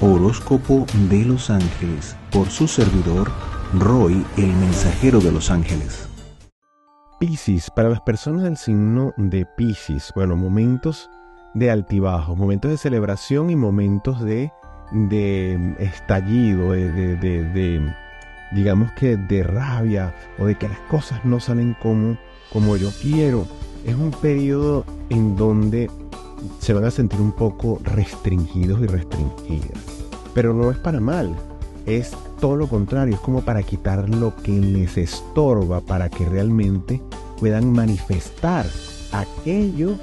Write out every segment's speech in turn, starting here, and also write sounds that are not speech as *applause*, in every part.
Horóscopo de los Ángeles por su servidor Roy, el mensajero de los ángeles. Piscis, para las personas del signo de Piscis, bueno, momentos de altibajos, momentos de celebración y momentos de, de estallido, de, de, digamos que de rabia o de que las cosas no salen como, como yo quiero. Es un periodo en donde se van a sentir un poco restringidos y restringidas. Pero no es para mal, es todo lo contrario, es como para quitar lo que les estorba para que realmente puedan manifestar aquello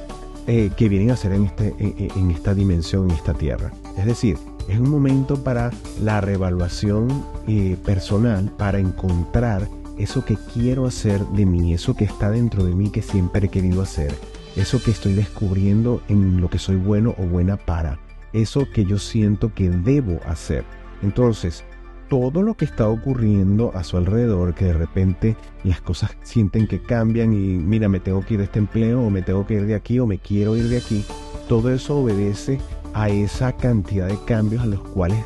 eh, que vienen a hacer en, este, en, esta dimensión, en esta tierra. Es decir, es un momento para la reevaluación eh, personal, para encontrar eso que quiero hacer de mí, eso que está dentro de mí que siempre he querido hacer eso que estoy descubriendo en lo que soy bueno o buena para, eso que yo siento que debo hacer. Entonces, todo lo que está ocurriendo a su alrededor, que de repente las cosas sienten que cambian y mira, me tengo que ir de este empleo o me tengo que ir de aquí o me quiero ir de aquí, todo eso obedece a esa cantidad de cambios a los cuales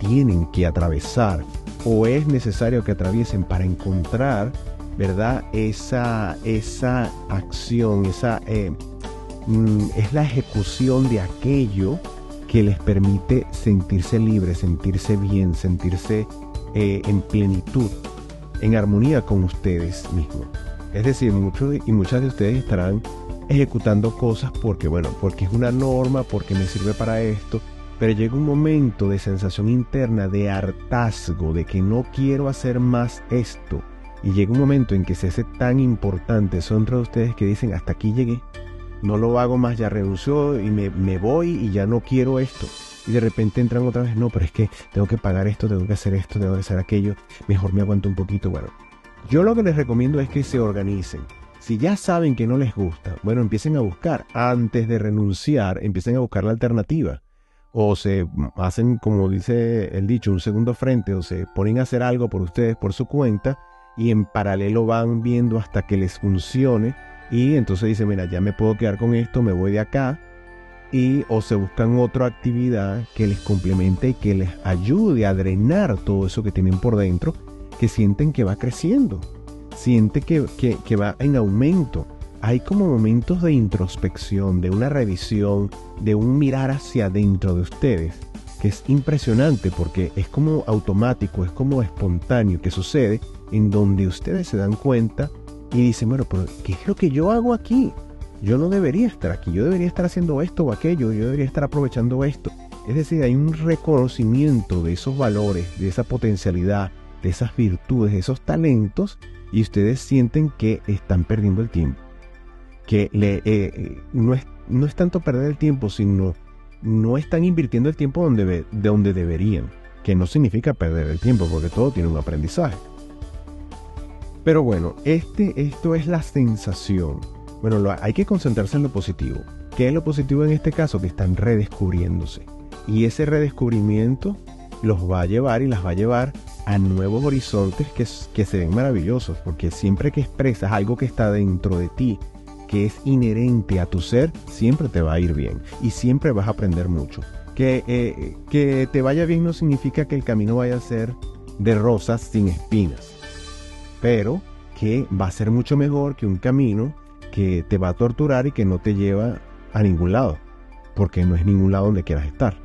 tienen que atravesar o es necesario que atraviesen para encontrar ¿verdad? Esa, esa acción, esa, eh, mm, es la ejecución de aquello que les permite sentirse libres, sentirse bien, sentirse eh, en plenitud, en armonía con ustedes mismos. Es decir, muchos y muchas de ustedes estarán ejecutando cosas porque, bueno, porque es una norma, porque me sirve para esto, pero llega un momento de sensación interna de hartazgo, de que no quiero hacer más esto, y llega un momento en que se hace tan importante son de ustedes que dicen, hasta aquí llegué, no lo hago más, ya renunció y me, me voy y ya no quiero esto. Y de repente entran otra vez, no, pero es que tengo que pagar esto, tengo que hacer esto, tengo que hacer aquello, mejor me aguanto un poquito. Bueno, yo lo que les recomiendo es que se organicen. Si ya saben que no les gusta, bueno, empiecen a buscar. Antes de renunciar, empiecen a buscar la alternativa. O se hacen, como dice el dicho, un segundo frente, o se ponen a hacer algo por ustedes, por su cuenta, y en paralelo van viendo hasta que les funcione y entonces dicen, mira, ya me puedo quedar con esto, me voy de acá y o se buscan otra actividad que les complemente y que les ayude a drenar todo eso que tienen por dentro, que sienten que va creciendo, siente que, que, que va en aumento. Hay como momentos de introspección, de una revisión, de un mirar hacia adentro de ustedes, que es impresionante porque es como automático, es como espontáneo que sucede en donde ustedes se dan cuenta y dicen, bueno, pero ¿qué es lo que yo hago aquí? Yo no debería estar aquí, yo debería estar haciendo esto o aquello, yo debería estar aprovechando esto. Es decir, hay un reconocimiento de esos valores, de esa potencialidad, de esas virtudes, de esos talentos, y ustedes sienten que están perdiendo el tiempo. Que eh, eh, no, es, no es tanto perder el tiempo, sino no están invirtiendo el tiempo donde, de donde deberían. Que no significa perder el tiempo, porque todo tiene un aprendizaje. Pero bueno, este, esto es la sensación. Bueno, hay que concentrarse en lo positivo. ¿Qué es lo positivo en este caso? Que están redescubriéndose. Y ese redescubrimiento los va a llevar y las va a llevar a nuevos horizontes que, que se ven maravillosos. Porque siempre que expresas algo que está dentro de ti, que es inherente a tu ser, siempre te va a ir bien. Y siempre vas a aprender mucho. Que, eh, que te vaya bien no significa que el camino vaya a ser de rosas sin espinas pero que va a ser mucho mejor que un camino que te va a torturar y que no te lleva a ningún lado, porque no es ningún lado donde quieras estar.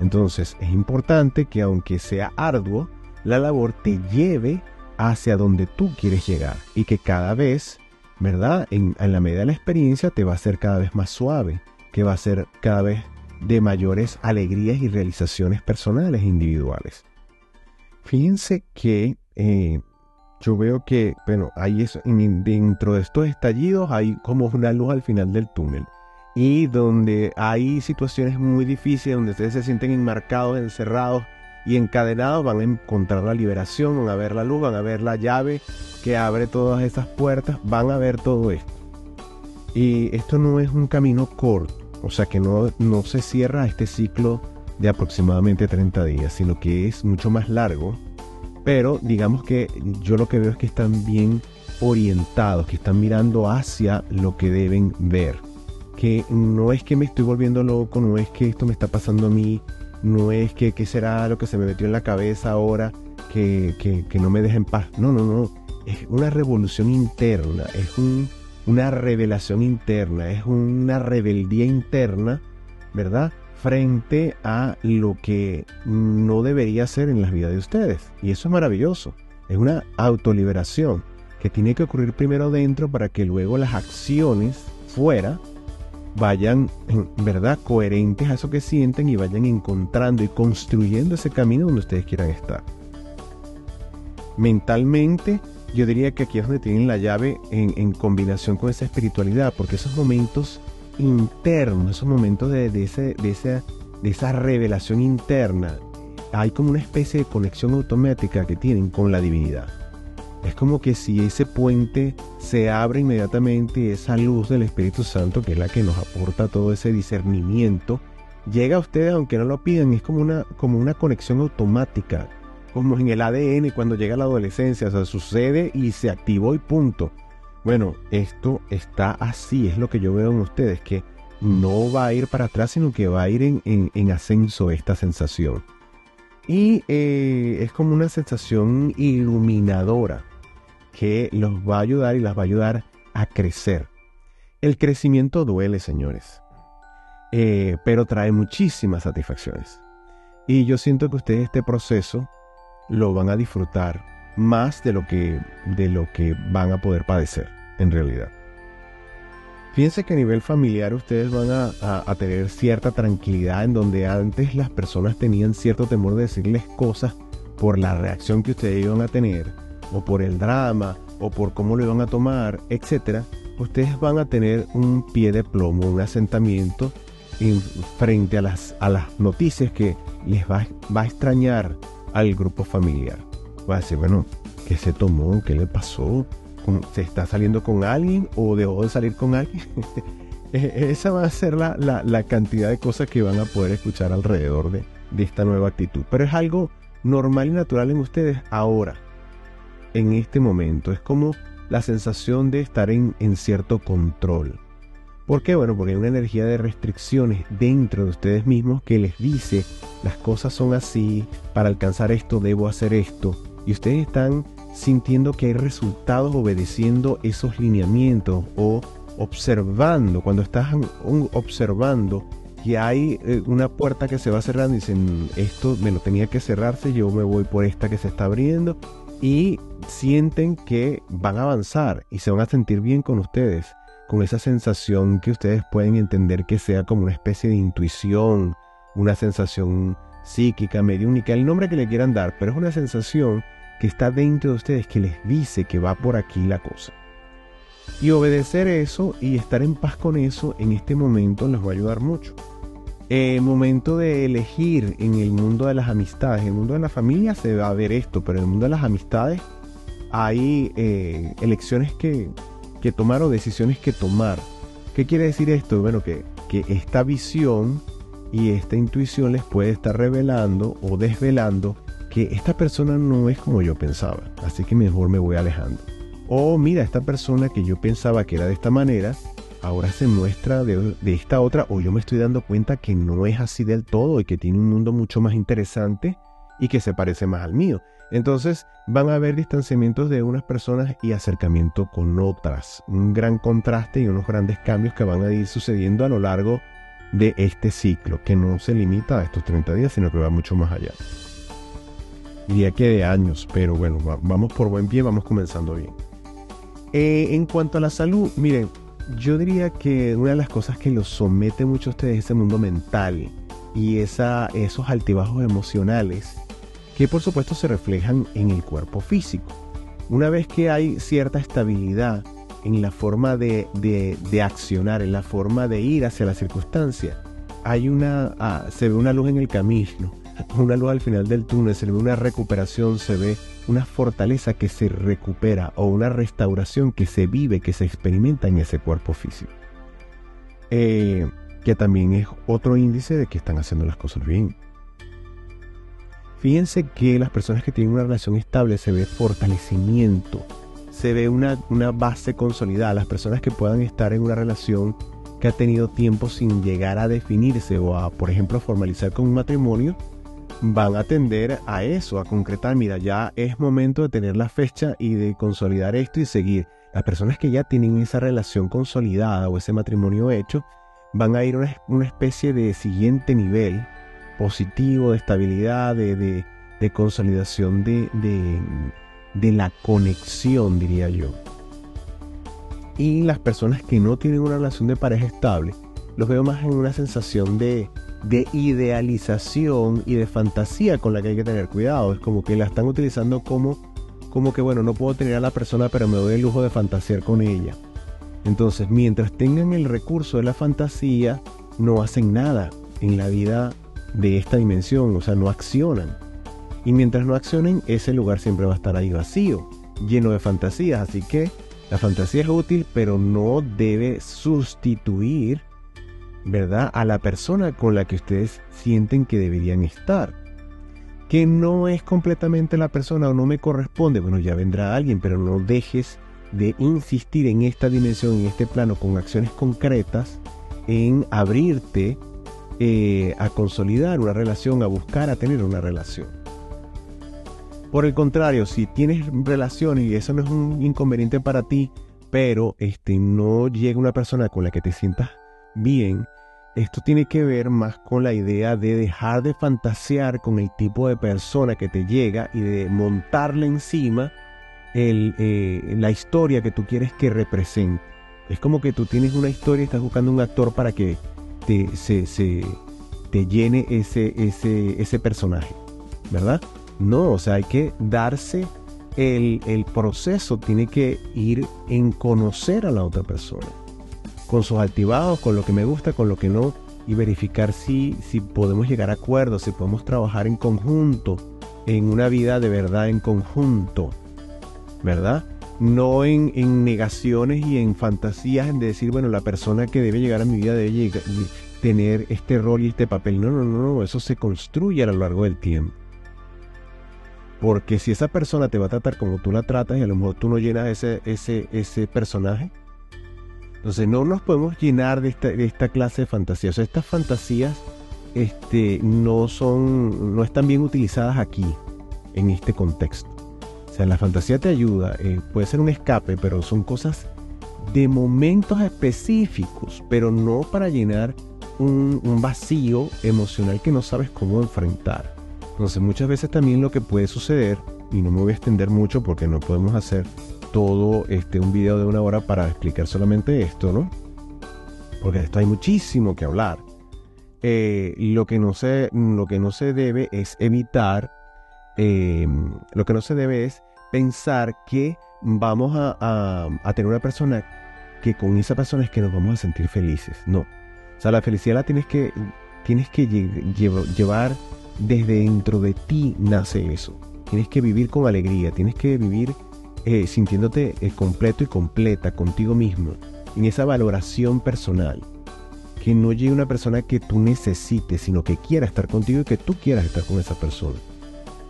Entonces es importante que aunque sea arduo, la labor te lleve hacia donde tú quieres llegar y que cada vez, ¿verdad? En, la medida de la experiencia te va a ser cada vez más suave, que va a ser cada vez de mayores alegrías y realizaciones personales e individuales. Fíjense que eh, yo veo que, bueno, ahí es, dentro de estos estallidos hay como una luz al final del túnel. Y donde hay situaciones muy difíciles, donde ustedes se sienten enmarcados, encerrados y encadenados, van a encontrar la liberación, van a ver la luz, van a ver la llave que abre todas esas puertas, van a ver todo esto. Y esto no es un camino corto, o sea que no, no se cierra este ciclo de aproximadamente 30 días, sino que es mucho más largo pero digamos que yo lo que veo es que están bien orientados, que están mirando hacia lo que deben ver. Que no es que me estoy volviendo loco, no es que esto me está pasando a mí no es que qué será lo que se me metió en la cabeza ahora que, que, no me deja en paz. No, no, no. Es una revolución interna, es una revelación interna, es una rebeldía interna, ¿verdad? Frente a lo que no debería ser en las vidas de ustedes. Y eso es maravilloso. Es una autoliberación que tiene que ocurrir primero dentro para que luego las acciones fuera vayan, ¿verdad?, coherentes a eso que sienten y vayan encontrando y construyendo ese camino donde ustedes quieran estar. Mentalmente, yo diría que aquí es donde tienen la llave en, combinación con esa espiritualidad, porque esos momentos internos, esos momentos de, ese, de, de esa revelación interna, hay como una especie de conexión automática que tienen con la divinidad. Es como que si ese puente se abre inmediatamente y esa luz del Espíritu Santo, que es la que nos aporta todo ese discernimiento, llega a ustedes aunque no lo pidan. Es como una, como una conexión automática, como en el ADN cuando llega la adolescencia. O sea, sucede y se activó y punto. Bueno, esto está así, es lo que yo veo en ustedes, que no va a ir para atrás, sino que va a ir en, en ascenso esta sensación. Y eh, es como una sensación iluminadora que los va a ayudar y las va a ayudar a crecer. El crecimiento duele, señores, eh, pero trae muchísimas satisfacciones. Y yo siento que ustedes este proceso lo van a disfrutar más de lo que, de lo que van a poder padecer en realidad. Fíjense que a nivel familiar ustedes van a, tener cierta tranquilidad en donde antes las personas tenían cierto temor de decirles cosas por la reacción que ustedes iban a tener, o por el drama, o por cómo lo iban a tomar, etc. Ustedes van a tener un pie de plomo, un asentamiento en, frente a las, a las noticias que les va, va a extrañar al grupo familiar. Va a decir, bueno, ¿qué se tomó? ¿Qué le pasó? se está saliendo con alguien o dejó de salir con alguien. *laughs* E, esa va a ser la, cantidad de cosas que van a poder escuchar alrededor de, esta nueva actitud. Pero es algo normal y natural en ustedes ahora, en este momento. Es como la sensación de estar en, en cierto control. ¿Por qué? Bueno, porque hay una energía de restricciones dentro de ustedes mismos que les dice las cosas son así, para alcanzar esto debo hacer esto. Y ustedes están sintiendo que hay resultados obedeciendo esos lineamientos o observando, cuando estás observando que hay eh, una puerta que se va cerrando y dicen, esto me lo tenía que cerrarse, yo me voy por esta que se está abriendo y sienten que van a avanzar y se van a sentir bien con ustedes, con esa sensación que ustedes pueden entender que sea como una especie de intuición, una sensación psíquica, mediúnica, el nombre que le quieran dar, pero es una sensación que está dentro de ustedes que les dice que va por aquí la cosa. Y obedecer eso y estar en paz con eso en este momento les va a ayudar mucho. El momento de elegir en el mundo de las amistades, en el mundo de la familia se va a ver esto, pero en el mundo de las amistades hay eh, elecciones que, que tomar o decisiones que tomar. ¿Qué quiere decir esto? Bueno, que, que esta visión y esta intuición les puede estar revelando o desvelando que esta persona no es como yo pensaba, así que mejor me voy alejando. O mira, esta persona que yo pensaba que era de esta manera, ahora se muestra de, esta otra, o yo me estoy dando cuenta que no es así del todo y que tiene un mundo mucho más interesante y que se parece más al mío. Entonces van a haber distanciamientos de unas personas y acercamiento con otras. Un gran contraste y unos grandes cambios que van a ir sucediendo a lo largo de este ciclo, que no se limita a estos 30 días, sino que va mucho más allá diría que de años, pero bueno, vamos por buen pie, vamos comenzando bien. Eh, en cuanto a la salud, miren, yo diría que una de las cosas que los somete mucho a ustedes es ese mundo mental y esa, esos altibajos emocionales que por supuesto se reflejan en el cuerpo físico. Una vez que hay cierta estabilidad en la forma de, de, accionar, en la forma de ir hacia la circunstancia, hay una, ah, se ve una luz en el camino *laughs* una luz al final del túnel, se ve una recuperación, se ve una fortaleza que se recupera o una restauración que se vive, que se experimenta en ese cuerpo físico. Eh, que también es otro índice de que están haciendo las cosas bien. Fíjense que las personas que tienen una relación estable se ve fortalecimiento, se ve una, una base consolidada. Las personas que puedan estar en una relación que ha tenido tiempo sin llegar a definirse o a, por ejemplo, formalizar con un matrimonio, van a tender a eso, a concretar, mira, ya es momento de tener la fecha y de consolidar esto y seguir. Las personas que ya tienen esa relación consolidada o ese matrimonio hecho, van a ir a una, especie de siguiente nivel positivo, de estabilidad, de, consolidación de, de la conexión, diría yo. Y las personas que no tienen una relación de pareja estable, los veo más en una sensación de, de idealización y de fantasía con la que hay que tener cuidado. Es como que la están utilizando como, como que, bueno, no puedo tener a la persona, pero me doy el lujo de fantasear con ella. Entonces, mientras tengan el recurso de la fantasía, no hacen nada en la vida de esta dimensión, o sea, no accionan. Y mientras no accionen, ese lugar siempre va a estar ahí vacío, lleno de fantasías. Así que la fantasía es útil, pero no debe sustituir, ¿verdad?, a la persona con la que ustedes sienten que deberían estar. Que no es completamente la persona o no me corresponde, bueno, ya vendrá alguien, pero no dejes de insistir en esta dimensión, en este plano, con acciones concretas, en abrirte eh, a consolidar una relación, a buscar, a tener una relación. Por el contrario, si tienes relaciones y eso no es un inconveniente para ti, pero este, no llega una persona con la que te sientas bien, esto tiene que ver más con la idea de dejar de fantasear con el tipo de persona que te llega y de montarle encima eh, la historia que tú quieres que represente. Es como que tú tienes una historia y estás buscando un actor para que te, se, te llene ese, ese, ese personaje, ¿verdad? No, o sea, hay que darse el, proceso, tiene que ir en conocer a la otra persona, con sus activados, con lo que me gusta, con lo que no, y verificar si, si podemos llegar a acuerdos, si podemos trabajar en conjunto, en una vida de verdad en conjunto, ¿verdad? No en, en negaciones y en fantasías, en decir, bueno, la persona que debe llegar a mi vida debe tener este rol y este papel. No, no, no, no, eso se construye a lo largo del tiempo. Porque si esa persona te va a tratar como tú la tratas y a lo mejor tú no llenas ese, ese, ese personaje, entonces no nos podemos llenar de esta, de esta clase de fantasías. O sea, estas fantasías este, no, son, no están bien utilizadas aquí, en este contexto. O sea, la fantasía te ayuda, eh, puede ser un escape, pero son cosas de momentos específicos, pero no para llenar un, un vacío emocional que no sabes cómo enfrentar. Entonces muchas veces también lo que puede suceder, y no me voy a extender mucho porque no podemos hacer todo este, un video de una hora para explicar solamente esto, ¿no? Porque esto hay muchísimo que hablar. Eh, lo, que no se, lo que no se debe es evitar, eh, lo que no se debe es pensar que vamos a, a, tener una persona que con esa persona es que nos vamos a sentir felices. No. O sea, la felicidad la tienes que, tienes que llevar desde dentro de ti nace eso. Tienes que vivir con alegría, tienes que vivir eh, sintiéndote eh, completo y completa contigo mismo, en esa valoración personal. Que no llegue una persona que tú necesites, sino que quiera estar contigo y que tú quieras estar con esa persona.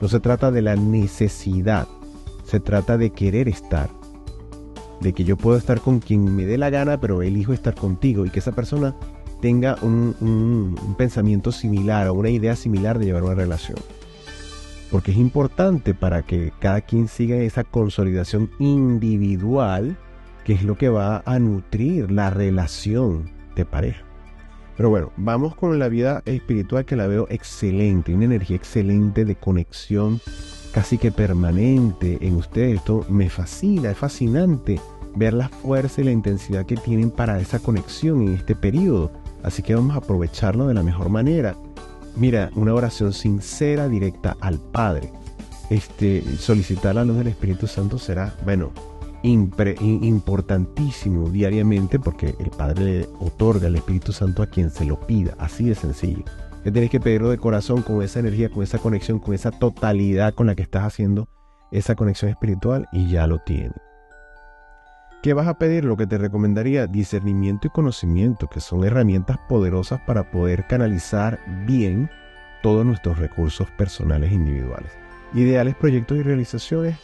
No se trata de la necesidad, se trata de querer estar. De que yo puedo estar con quien me dé la gana, pero elijo estar contigo y que esa persona tenga un, pensamiento similar o una idea similar de llevar una relación. Porque es importante para que cada quien siga esa consolidación individual, que es lo que va a nutrir la relación de pareja. Pero bueno, vamos con la vida espiritual que la veo excelente, una energía excelente de conexión casi que permanente en ustedes. Esto me fascina, es fascinante ver la fuerza y la intensidad que tienen para esa conexión en este periodo. Así que vamos a aprovecharlo de la mejor manera. Mira, una oración sincera, directa al Padre. Este, solicitar la luz del Espíritu Santo será, bueno, importantísimo diariamente porque el Padre le otorga el Espíritu Santo a quien se lo pida, así de sencillo. Tienes que pedirlo de corazón con esa energía, con esa conexión, con esa totalidad con la que estás haciendo esa conexión espiritual y ya lo tienes. ¿Qué vas a pedir? Lo que te recomendaría, discernimiento y conocimiento, que son herramientas poderosas para poder canalizar bien todos nuestros recursos personales e individuales. Ideales, proyectos y realizaciones,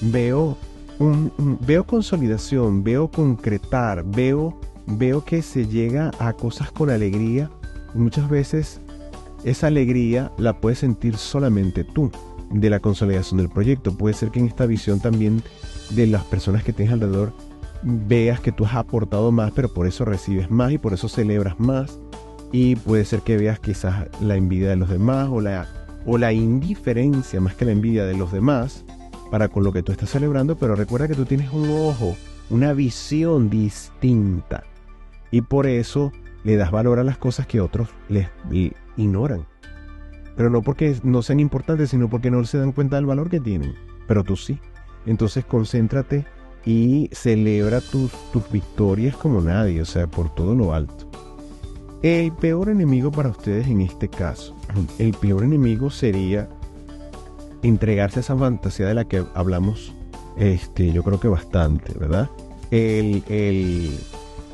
veo, un, veo consolidación, veo concretar, veo veo que se llega a cosas con alegría. Muchas veces esa alegría la puedes sentir solamente tú de la consolidación del proyecto. Puede ser que en esta visión también de las personas que tienes alrededor veas que tú has aportado más, pero por eso recibes más y por eso celebras más. Y puede ser que veas quizás la envidia de los demás o la, o la indiferencia más que la envidia de los demás para con lo que tú estás celebrando, pero recuerda que tú tienes un ojo, una visión distinta. Y por eso le das valor a las cosas que otros les ignoran. Pero no porque no sean importantes, sino porque no se dan cuenta del valor que tienen. Pero tú sí. Entonces concéntrate y celebra tus, tus victorias como nadie, o sea, por todo lo alto. El peor enemigo para ustedes en este caso, *clears throat* el peor enemigo sería entregarse a esa fantasía de la que hablamos, este, yo creo que bastante, ¿verdad? El, el,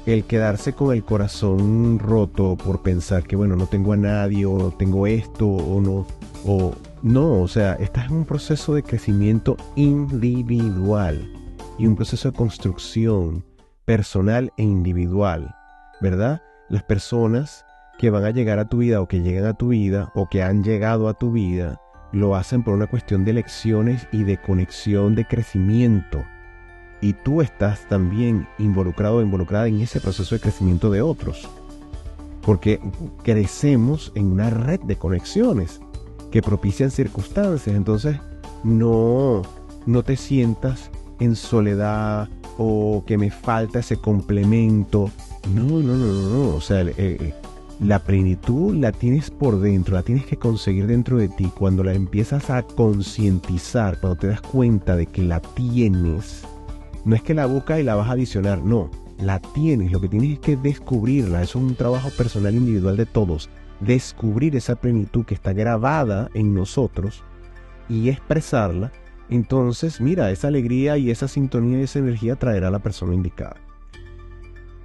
el quedarse con el corazón roto por pensar que, bueno, no tengo a nadie, o tengo esto, o no, o no, o sea, estás en un proceso de crecimiento individual y un proceso de construcción personal e individual, ¿verdad? Las personas que van a llegar a tu vida o que llegan a tu vida o que han llegado a tu vida, lo hacen por una cuestión de lecciones y de conexión de crecimiento. Y tú estás también involucrado o involucrada en ese proceso de crecimiento de otros. Porque crecemos en una red de conexiones que propician circunstancias. Entonces, no, no te sientas en soledad o que me falta ese complemento. No, no, no, no, no. O sea, eh, eh, la plenitud la tienes por dentro, la tienes que conseguir dentro de ti. Cuando la empiezas a concientizar, cuando te das cuenta de que la tienes, no es que la buscas y la vas a adicionar, no. La tienes, lo que tienes es que descubrirla. Es un trabajo personal individual de todos. Descubrir esa plenitud que está grabada en nosotros y expresarla entonces, mira, esa alegría y esa sintonía y esa energía traerá a la persona indicada.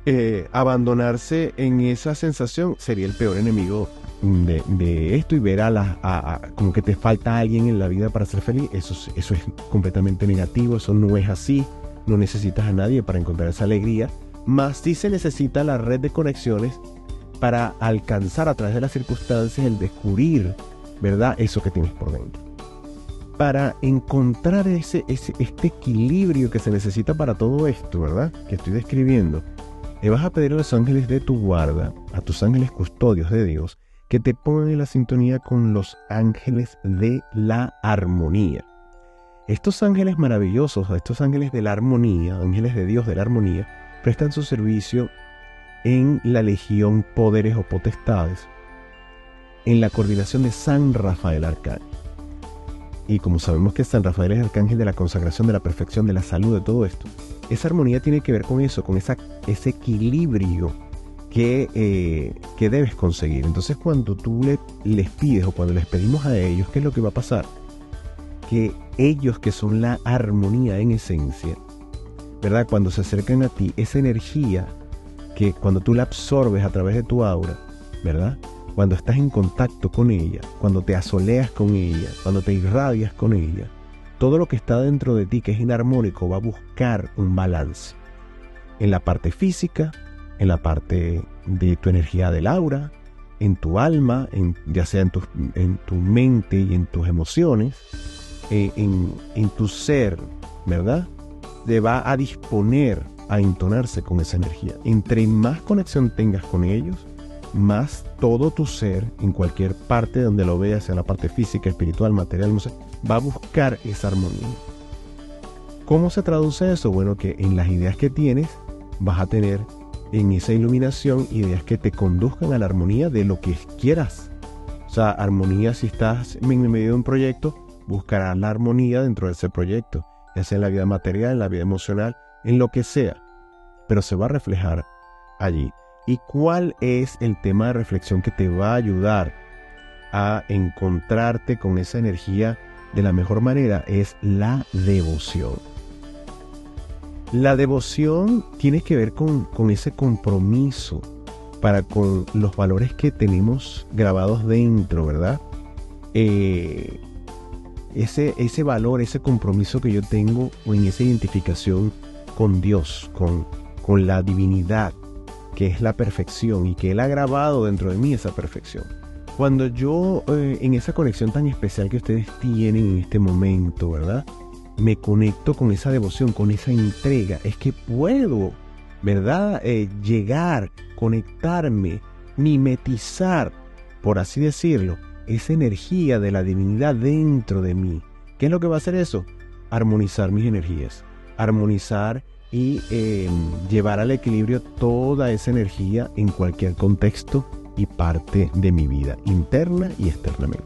Eh, abandonarse en esa sensación sería el peor enemigo de, esto y ver a, la, como que te falta alguien en la vida para ser feliz. Eso, eso es completamente negativo, eso no es así. No necesitas a nadie para encontrar esa alegría. Más sí se necesita la red de conexiones para alcanzar a través de las circunstancias el descubrir, ¿verdad? Eso que tienes por dentro para encontrar ese, este equilibrio que se necesita para todo esto, ¿verdad? Que estoy describiendo, le vas a pedir a los ángeles de tu guarda, a tus ángeles custodios de Dios, que te pongan en la sintonía con los ángeles de la armonía. Estos ángeles maravillosos, estos ángeles de la armonía, ángeles de Dios de la armonía, prestan su servicio en la legión poderes o potestades, en la coordinación de San Rafael Arcángel. Y como sabemos que San Rafael es el arcángel de la consagración, de la perfección, de la salud, de todo esto, esa armonía tiene que ver con eso, con esa, ese equilibrio que, eh, que debes conseguir. Entonces cuando tú le, les pides o cuando les pedimos a ellos, ¿qué es lo que va a pasar? Que ellos que son la armonía en esencia, ¿verdad? Cuando se acercan a ti, esa energía que cuando tú la absorbes a través de tu aura, ¿verdad? Cuando estás en contacto con ella, cuando te asoleas con ella, cuando te irradias con ella, todo lo que está dentro de ti que es inarmónico va a buscar un balance. En la parte física, en la parte de tu energía del aura, en tu alma, en, ya sea en tu, en tu, mente y en tus emociones, eh, en, en tu ser, ¿verdad? Te va a disponer a entonarse con esa energía. Entre más conexión tengas con ellos, más todo tu ser, en cualquier parte donde lo veas, sea la parte física, espiritual, material, va a buscar esa armonía. ¿Cómo se traduce eso? Bueno, que en las ideas que tienes vas a tener en esa iluminación ideas que te conduzcan a la armonía de lo que quieras. O sea, armonía si estás en medio de un proyecto, buscarás la armonía dentro de ese proyecto, ya sea en la vida material, en la vida emocional, en lo que sea, pero se va a reflejar allí y cuál es el tema de reflexión que te va a ayudar a encontrarte con esa energía de la mejor manera es la devoción. La devoción tiene que ver con, ese compromiso para con los valores que tenemos grabados dentro, ¿verdad? Eh, ese, ese valor, ese compromiso que yo tengo en esa identificación con Dios, con, con la divinidad, que es la perfección y que Él ha grabado dentro de mí esa perfección. Cuando yo eh, en esa conexión tan especial que ustedes tienen en este momento, ¿verdad? Me conecto con esa devoción, con esa entrega, es que puedo, ¿verdad? Eh, llegar, conectarme, mimetizar, por así decirlo, esa energía de la divinidad dentro de mí. ¿Qué es lo que va a hacer eso? Armonizar mis energías, armonizar y eh, llevar al equilibrio toda esa energía en cualquier contexto y parte de mi vida, interna y externamente.